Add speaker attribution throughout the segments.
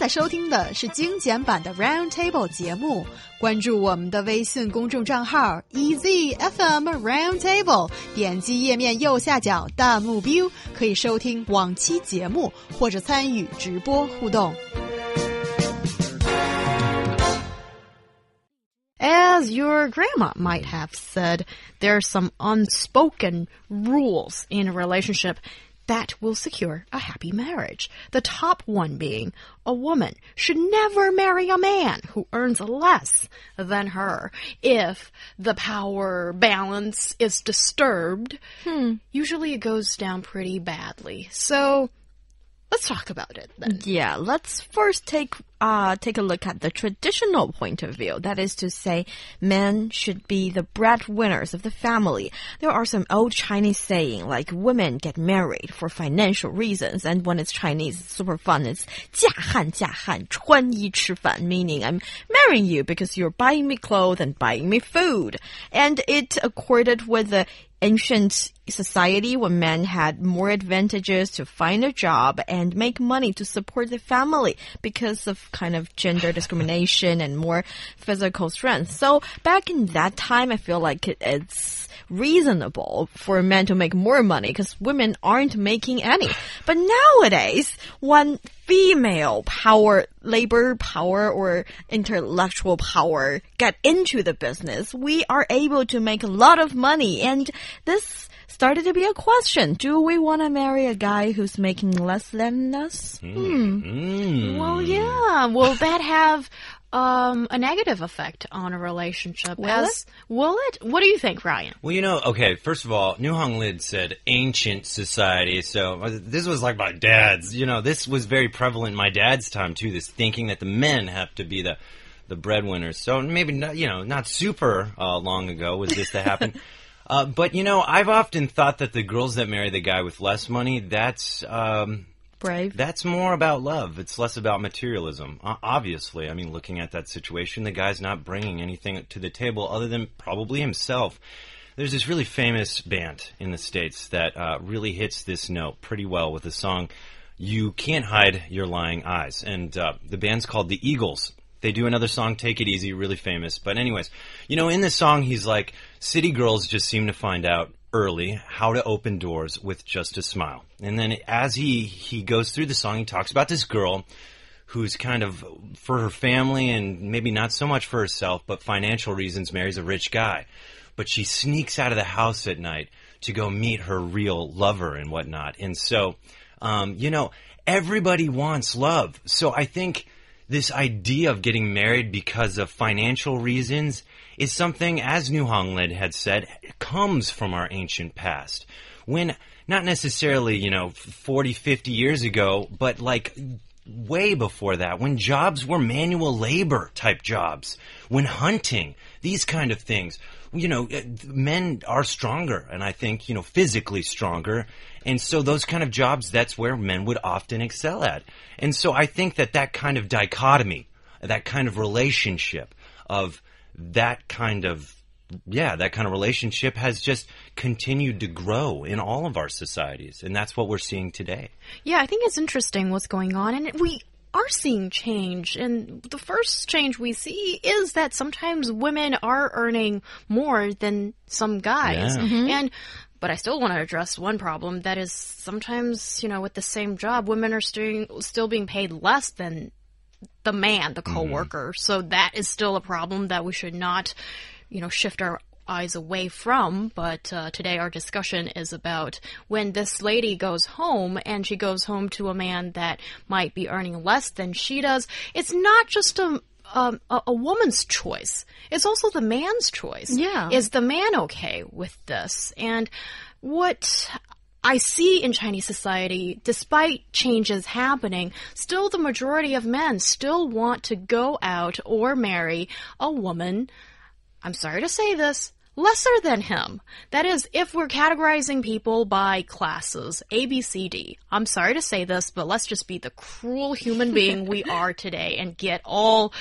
Speaker 1: 在收听的是精简版的 Round Table 节目。关注我们的微信公众账号 EZFM Round Table，点击页面右下角弹幕 view，可以收听往期节目或者参与直播互动。As your grandma might have said, there are some unspoken rules in a relationship that will secure a happy marriage. The top one being a woman should never marry a man who earns less than her. If the power balance is disturbed, hmm. usually it goes down pretty badly. So, Let's talk about it then.
Speaker 2: Yeah, let's first take uh take a look at the traditional point of view. That is to say, men should be the breadwinners of the family. There are some old Chinese saying like women get married for financial reasons, and when it's Chinese, it's super fun. It's 嫁汉嫁汉穿衣吃饭, meaning I'm marrying you because you're buying me clothes and buying me food, and it accorded with the ancient society when men had more advantages to find a job and make money to support the family because of kind of gender discrimination and more physical strength. So back in that time, I feel like it's reasonable for men to make more money because women aren't making any. But nowadays, when female power, labor power or intellectual power get into the business, we are able to make a lot of money. And this started to be a question. Do we want to marry a guy who's making less than us?
Speaker 1: Mm. Mm. Well, yeah. Will that have um, a negative effect on a relationship.
Speaker 2: Will as,
Speaker 1: it? Will it? What do you think, Ryan?
Speaker 3: Well, you know, okay, first of all, New Hong Lid said ancient society. So this was like my dad's, you know, this was very prevalent in my dad's time too, this thinking that the men have to be the, the breadwinners. So maybe, not, you know, not super uh, long ago was this to happen. uh, but, you know, I've often thought that the girls that marry the guy with less money, that's, um,
Speaker 2: brave.
Speaker 3: That's more about love. It's less about materialism. Obviously, I mean, looking at that situation, the guy's not bringing anything to the table other than probably himself. There's this really famous band in the States that uh, really hits this note pretty well with the song You Can't Hide Your Lying Eyes. And uh, the band's called The Eagles. They do another song, Take It Easy, really famous. But, anyways, you know, in this song, he's like, City girls just seem to find out early how to open doors with just a smile. And then as he, he goes through the song, he talks about this girl who's kind of for her family and maybe not so much for herself, but financial reasons marries a rich guy. But she sneaks out of the house at night to go meet her real lover and whatnot. And so, um, you know, everybody wants love. So I think this idea of getting married because of financial reasons is something, as New Honglid had said, comes from our ancient past. When, not necessarily, you know, 40, 50 years ago, but like way before that, when jobs were manual labor type jobs, when hunting, these kind of things, you know, eh, men are stronger, and I think, you know, physically stronger. And so those kind of jobs, that's where men would often excel at. And so I think that that kind of dichotomy, that kind of relationship of that kind of yeah, that kind of relationship has just continued to grow in all of our societies, and that's what we're seeing today.
Speaker 1: Yeah, I think it's interesting what's going on, and we are seeing change. And the first change we see is that sometimes women are earning more than some guys,
Speaker 3: yeah. mm -hmm.
Speaker 1: and. But I still want to address one problem that is sometimes, you know, with the same job, women are still still being paid less than the man, the mm-hmm. coworker. Mm -hmm. So that is still a problem that we should not, you know, shift our eyes away from. But uh, today our discussion is about when this lady goes home and she goes home to a man that might be earning less than she does. It's not just a um, a, a, woman's choice. It's also the man's choice.
Speaker 2: Yeah.
Speaker 1: Is the man okay with this? And what I see in Chinese society, despite changes happening, still the majority of men still want to go out or marry a woman, I'm sorry to say this, lesser than him. That is, if we're categorizing people by classes, A, B, C, D. I'm sorry to say this, but let's just be the cruel human being we are today and get all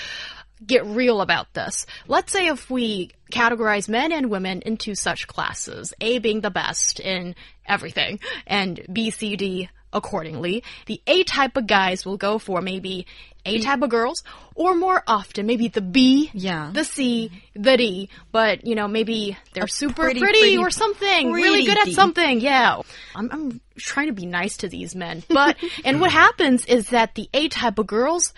Speaker 1: get real about this. Let's say if we categorize men and women into such classes, A being the best in everything, and B, C, D accordingly. The A type of guys will go for maybe A type of girls, or more often, maybe the B,
Speaker 2: Yeah.
Speaker 1: the C, the D, but you know, maybe they're super
Speaker 2: pretty,
Speaker 1: pretty,
Speaker 2: pretty,
Speaker 1: or something, really
Speaker 2: pretty
Speaker 1: good at something. Yeah. I'm, I'm trying to be nice to these men. But, and what happens is that the A type of girls,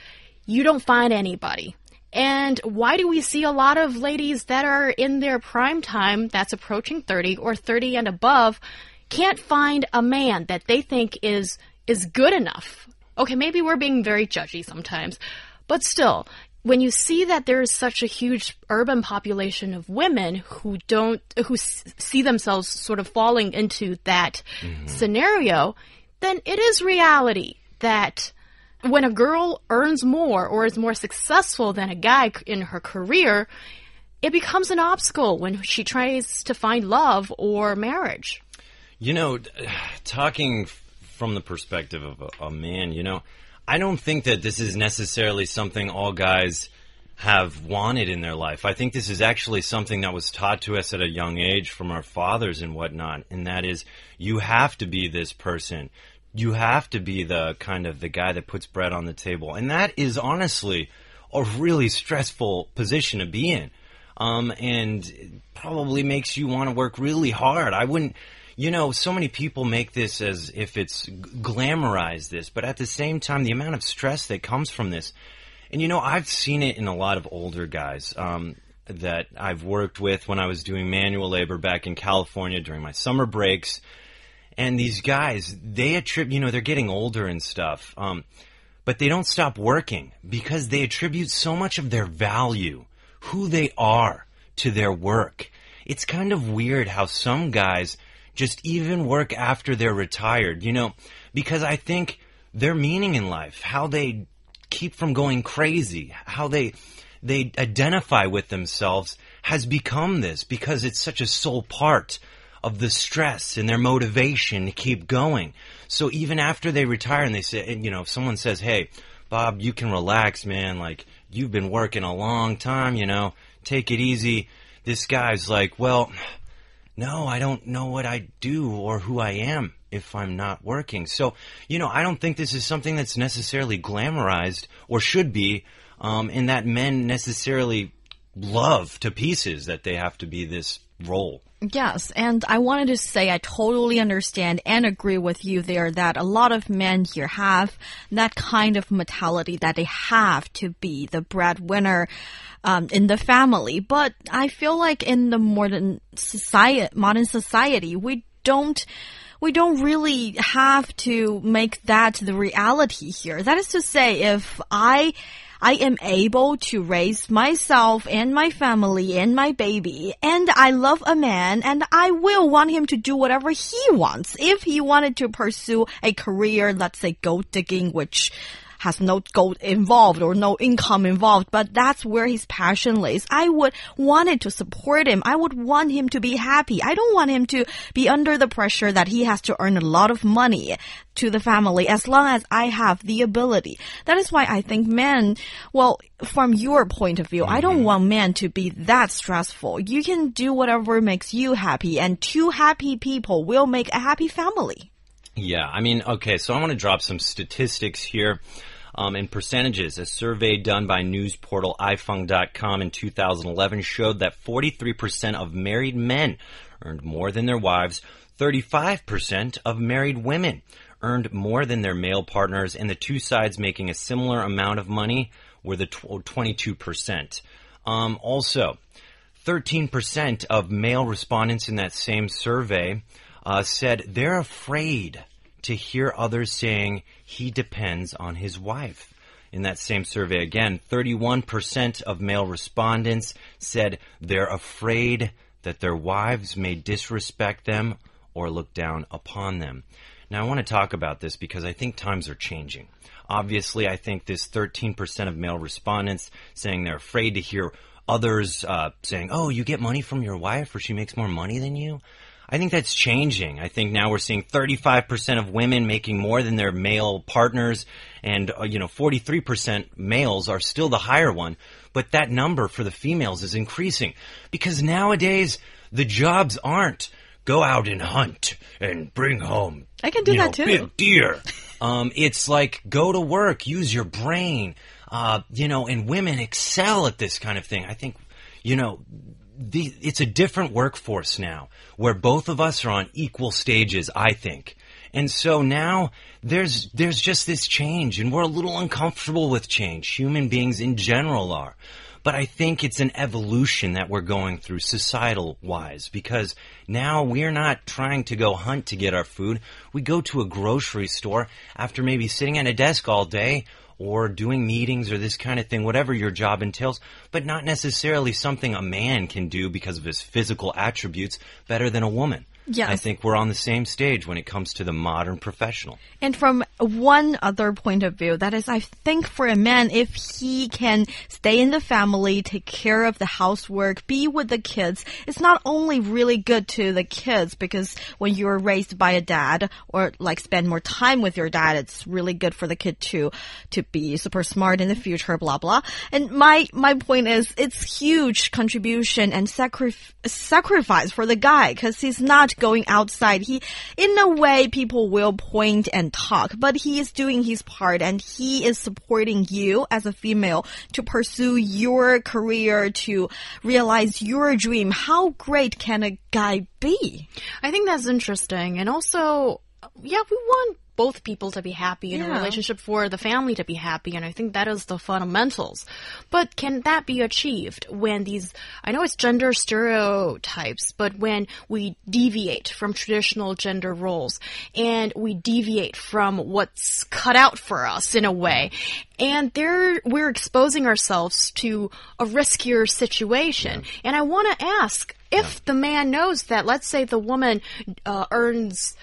Speaker 1: you don't find anybody. And why do we see a lot of ladies that are in their prime time, that's approaching 30 or 30 and above, can't find a man that they think is, is good enough? Okay, maybe we're being very judgy sometimes, but still, when you see that there is such a huge urban population of women who don't, who s- see themselves sort of falling into that mm-hmm. scenario, then it is reality that when a girl earns more or is more successful than a guy in her career, it becomes an obstacle when she tries to find love or marriage.
Speaker 3: You know, talking from the perspective of a, a man, you know, I don't think that this is necessarily something all guys have wanted in their life. I think this is actually something that was taught to us at a young age from our fathers and whatnot, and that is you have to be this person. You have to be the kind of the guy that puts bread on the table. And that is honestly a really stressful position to be in. Um, and probably makes you want to work really hard. I wouldn't, you know, so many people make this as if it's glamorize this, but at the same time, the amount of stress that comes from this, and you know, I've seen it in a lot of older guys um, that I've worked with when I was doing manual labor back in California during my summer breaks. And these guys, they attribute, you know, they're getting older and stuff, um, but they don't stop working because they attribute so much of their value, who they are, to their work. It's kind of weird how some guys just even work after they're retired, you know, because I think their meaning in life, how they keep from going crazy, how they they identify with themselves has become this because it's such a sole part of the stress and their motivation to keep going. So even after they retire and they say, and, you know, if someone says, "Hey, Bob, you can relax, man. Like you've been working a long time, you know, take it easy." This guy's like, "Well, no, I don't know what I do or who I am if I'm not working. So, you know, I don't think this is something that's necessarily glamorized or should be, um, that men necessarily love to pieces that they have to be this role.
Speaker 2: Yes, and I wanted to say I totally understand and agree with you there that a lot of men here have that kind of mentality that they have to be the breadwinner um, in the family. But I feel like in the modern society, modern society, we don't we don't really have to make that the reality here. That is to say, if I I am able to raise myself and my family and my baby, and I love a man, and I will want him to do whatever he wants. If he wanted to pursue a career, let's say gold digging, which has no gold involved or no income involved, but that's where his passion lays. I would want it to support him. I would want him to be happy. I don't want him to be under the pressure that he has to earn a lot of money to the family as long as I have the ability. That is why I think men, well, from your point of view, I don't mm-hmm. want men to be that stressful. You can do whatever makes you happy and two happy people will make a happy family.
Speaker 3: Yeah, I mean, okay, so I want to drop some statistics here. Um, in percentages, a survey done by news portal ifeng.com in 2011 showed that 43% of married men earned more than their wives, 35% of married women earned more than their male partners, and the two sides making a similar amount of money were the tw- 22%. Um, also, 13% of male respondents in that same survey uh, said they're afraid to hear others saying he depends on his wife. In that same survey again, 31% of male respondents said they're afraid that their wives may disrespect them or look down upon them. Now, I want to talk about this because I think times are changing. Obviously, I think this 13% of male respondents saying they're afraid to hear others uh, saying, oh, you get money from your wife or she makes more money than you. I think that's changing. I think now we're seeing 35% of women making more than their male partners, and uh, you know, 43% males are still the higher one. But that number for the females is increasing because nowadays the jobs aren't go out and hunt and bring home.
Speaker 2: I can do that
Speaker 3: know,
Speaker 2: too.
Speaker 3: Big deer. um, it's like go to work, use your brain. Uh, you know, and women excel at this kind of thing. I think, you know, the, it's a different workforce now where both of us are on equal stages, I think. And so now there's there's just this change and we're a little uncomfortable with change. Human beings in general are. But I think it's an evolution that we're going through societal wise because now we're not trying to go hunt to get our food. We go to a grocery store after maybe sitting at a desk all day or doing meetings or this kind of thing, whatever your job entails, but not necessarily something a man can do because of his physical attributes better than a woman.
Speaker 2: Yes.
Speaker 3: I think we're on the same stage when it comes to the modern professional.
Speaker 2: And from one other point of view, that is, I think for a man, if he can stay in the family, take care of the housework, be with the kids, it's not only really good to the kids because when you're raised by a dad or like spend more time with your dad, it's really good for the kid to to be super smart in the future, blah blah. And my my point is, it's huge contribution and sacrif sacrifice for the guy because he's not going outside. He, in a way, people will point and talk, but he is doing his part and he is supporting you as a female to pursue your career, to realize your dream. How great can a guy be?
Speaker 1: I think that's interesting. And also, yeah, we want both people to be happy in a relationship for the family to be happy. And I think that is the fundamentals. But can that be achieved when these, I know it's gender stereotypes, but when we deviate from traditional gender roles and we deviate from what's cut out for us in a way, and there we're exposing ourselves to a riskier situation. And I want to ask if the man knows that, let's say the woman uh, earns a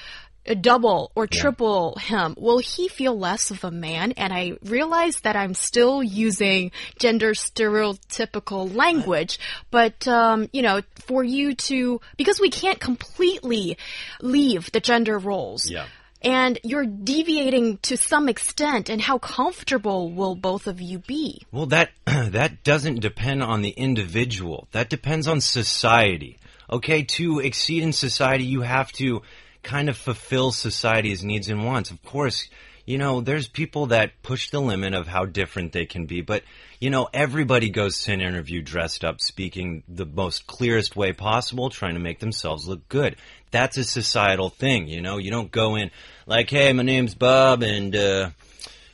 Speaker 1: double or triple him, will he feel less of a man? And I realize that I'm still using gender stereotypical language, but um, you know, for you to because we can't completely leave the gender roles.
Speaker 3: Yeah.
Speaker 1: And you're deviating to some extent, and how comfortable will both of you be?
Speaker 3: Well, that that doesn't depend on the individual. That depends on society. Okay, to exceed in society, you have to kind of fulfill society's needs and wants. Of course, you know, there's people that push the limit of how different they can be, but you know, everybody goes to an interview dressed up, speaking the most clearest way possible, trying to make themselves look good. That's a societal thing, you know. You don't go in like, "Hey, my name's Bob, and uh,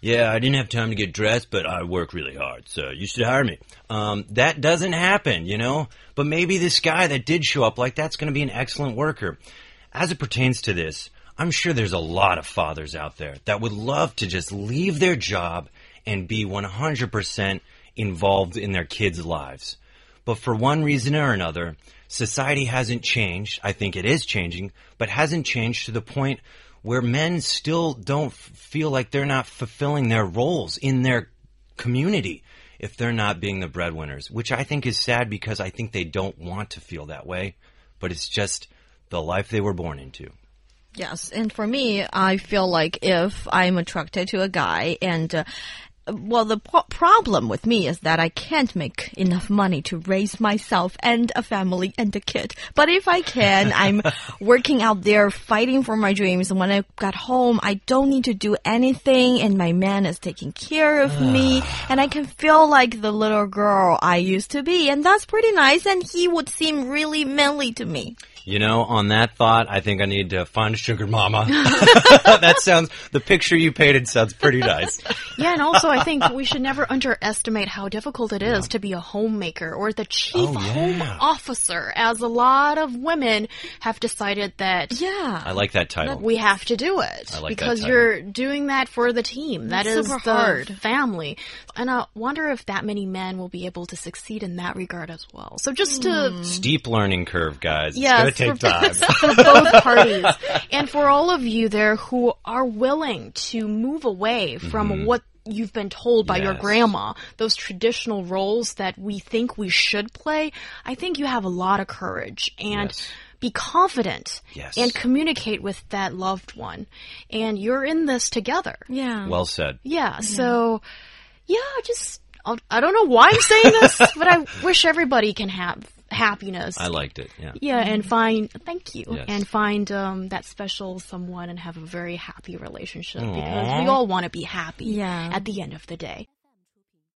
Speaker 3: yeah, I didn't have time to get dressed, but I work really hard, so you should hire me. Um, that doesn't happen, you know? But maybe this guy that did show up like that's going to be an excellent worker. As it pertains to this, I'm sure there's a lot of fathers out there that would love to just leave their job and be 100% involved in their kids' lives. But for one reason or another, society hasn't changed. I think it is changing, but hasn't changed to the point where men still don't feel like they're not fulfilling their roles in their community if they're not being the breadwinners, which I think is sad because I think they don't want to feel that way, but it's just the life they were born into.
Speaker 2: Yes, and for me, I feel like if I'm attracted to a guy and uh, well, the pro problem with me is that I can't make enough money to raise myself and a family and a kid. But if I can, I'm working out there fighting for my dreams. And when I got home, I don't need to do anything and my man is taking care of me and I can feel like the little girl I used to be. And that's pretty nice. And he would seem really manly to me.
Speaker 3: You know, on that thought, I think I need to find a sugar mama. that sounds, the picture you painted sounds pretty nice.
Speaker 1: Yeah, and also I think we should never underestimate how difficult it is to be a homemaker or the chief
Speaker 3: Oh, yeah.
Speaker 1: home officer, as a lot of women have decided that
Speaker 2: Yeah.
Speaker 3: I like that title.
Speaker 1: we have to do it
Speaker 3: I like that
Speaker 1: because
Speaker 3: title.
Speaker 1: you're doing that for the team. That
Speaker 2: It's
Speaker 1: is the
Speaker 2: hard.
Speaker 1: family, and I wonder if that many men will be able to succeed in that regard as well. So just a
Speaker 3: Steep learning curve, guys.
Speaker 1: Yes,
Speaker 3: it's gonna take time.
Speaker 1: for both parties. And for all of you there who are willing to move away from mm-hmm. what you've been told by your grandma, those traditional roles that we think we should play, I think you have a lot of courage and
Speaker 3: Yes.
Speaker 1: be confident
Speaker 3: Yes.
Speaker 1: and communicate with that loved one. And you're in this together.
Speaker 2: Yeah.
Speaker 3: Well said.
Speaker 1: Yeah, so yeah, just I'll, I don't know why I'm saying this, but I wish everybody can have happiness.
Speaker 3: I liked it. Yeah.
Speaker 1: yeah, and find thank you,
Speaker 3: Yes.
Speaker 1: and find um, that special someone and have a very happy relationship because we all want to be happy
Speaker 2: Yeah.
Speaker 1: at the end of the day.